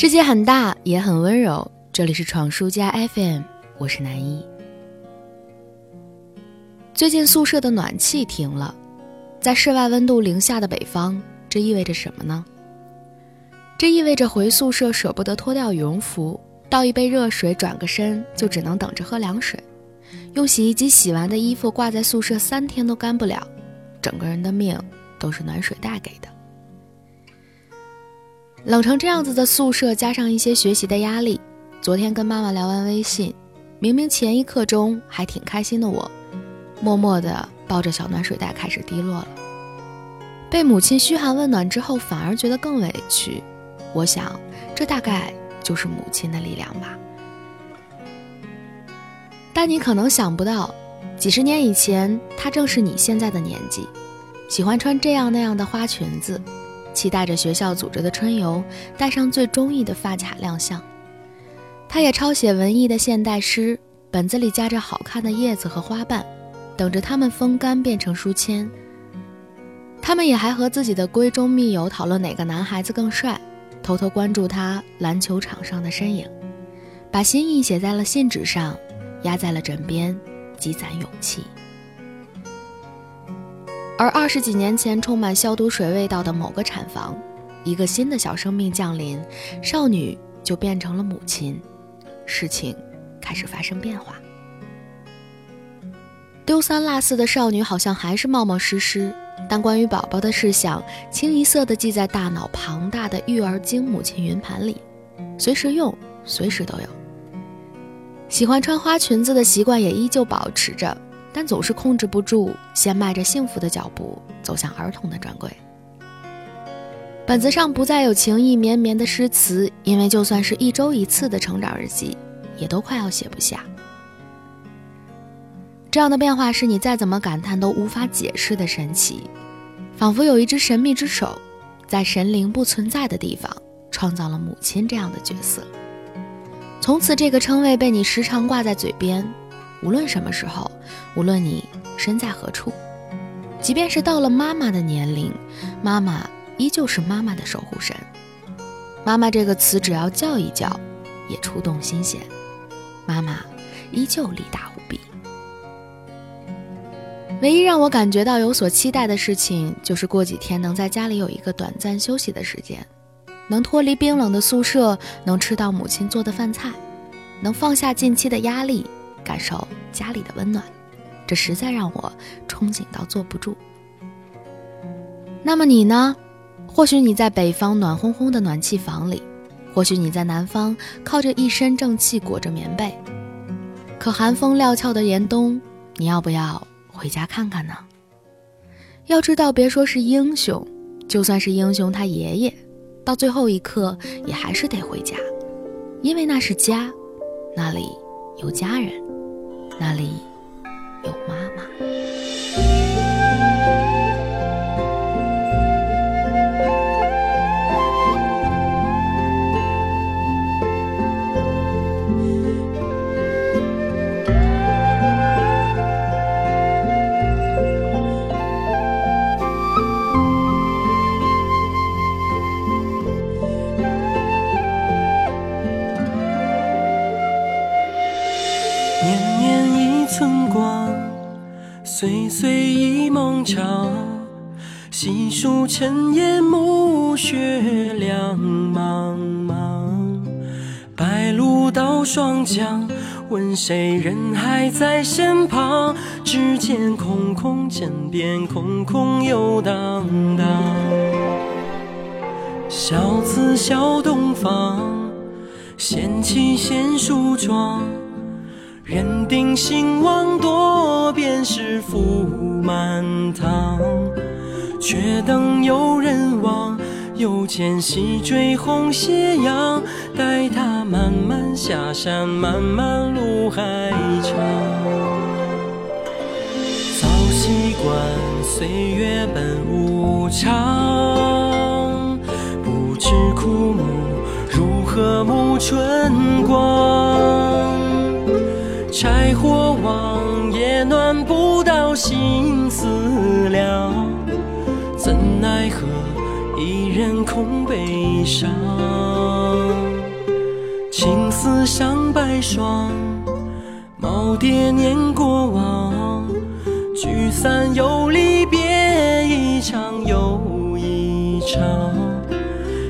世界很大，也很温柔。这里是闯书家 FM，我是南一。最近宿舍的暖气停了，在室外温度零下的北方，这意味着什么呢？这意味着回宿舍舍不得脱掉羽绒服，倒一杯热水，转个身就只能等着喝凉水。用洗衣机洗完的衣服挂在宿舍三天都干不了，整个人的命都是暖水袋给的。冷成这样子的宿舍，加上一些学习的压力，昨天跟妈妈聊完微信，明明前一刻钟还挺开心的我，默默的抱着小暖水袋开始低落了。被母亲嘘寒问暖之后，反而觉得更委屈。我想，这大概就是母亲的力量吧。但你可能想不到，几十年以前，她正是你现在的年纪，喜欢穿这样那样的花裙子。期待着学校组织的春游，带上最中意的发卡亮相。他也抄写文艺的现代诗，本子里夹着好看的叶子和花瓣，等着它们风干变成书签。他们也还和自己的闺中密友讨论哪个男孩子更帅，偷偷关注他篮球场上的身影，把心意写在了信纸上，压在了枕边，积攒勇气。而二十几年前，充满消毒水味道的某个产房，一个新的小生命降临，少女就变成了母亲，事情开始发生变化。丢三落四的少女好像还是冒冒失失，但关于宝宝的事项，清一色的记在大脑庞大的育儿经母亲云盘里，随时用，随时都有。喜欢穿花裙子的习惯也依旧保持着。但总是控制不住，先迈着幸福的脚步走向儿童的专柜。本子上不再有情意绵绵的诗词，因为就算是一周一次的成长日记，也都快要写不下。这样的变化是你再怎么感叹都无法解释的神奇，仿佛有一只神秘之手，在神灵不存在的地方创造了母亲这样的角色。从此，这个称谓被你时常挂在嘴边。无论什么时候，无论你身在何处，即便是到了妈妈的年龄，妈妈依旧是妈妈的守护神。妈妈这个词，只要叫一叫，也触动心弦。妈妈依旧力大无比。唯一让我感觉到有所期待的事情，就是过几天能在家里有一个短暂休息的时间，能脱离冰冷的宿舍，能吃到母亲做的饭菜，能放下近期的压力。感受家里的温暖，这实在让我憧憬到坐不住。那么你呢？或许你在北方暖烘烘的暖气房里，或许你在南方靠着一身正气裹着棉被。可寒风料峭的严冬，你要不要回家看看呢？要知道，别说是英雄，就算是英雄他爷爷，到最后一刻也还是得回家，因为那是家，那里有家人。那里有妈妈。岁岁一梦长，细数尘烟暮雪两茫茫。白鹭到霜降，问谁人还在身旁？只见空空枕边，空空又荡荡。小子小东方，闲骑闲梳妆。人定兴亡多，便是福满堂。却等有人望，又见西坠红斜阳。待他慢慢下山，漫漫路还长。早习惯岁月本无常，不知枯木如何沐春光。柴火旺，也暖不到心思了。怎奈何，一人空悲伤。青丝上白霜，耄耋念过往，聚散又离别，一场又一场。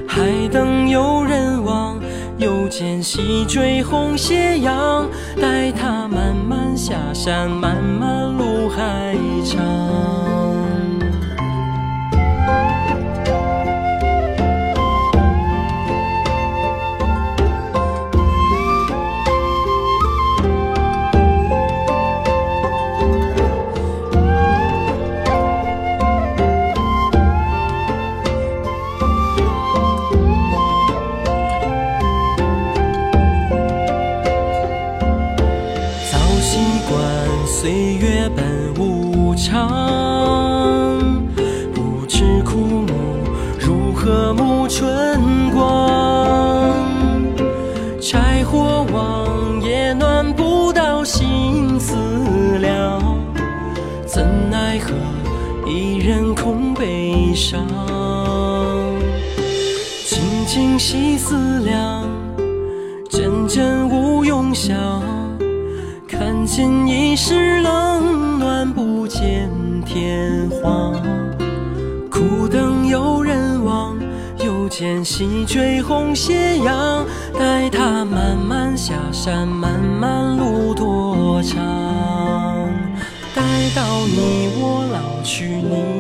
海等有人望，又见西坠红斜阳，待他慢慢下山，漫漫路还长。奈何一人空悲伤，静静细思量，阵阵无用想。看尽一世冷暖，不见天荒。苦等有人望，又见西坠红斜阳。待他慢慢下山，漫漫路多长。去你。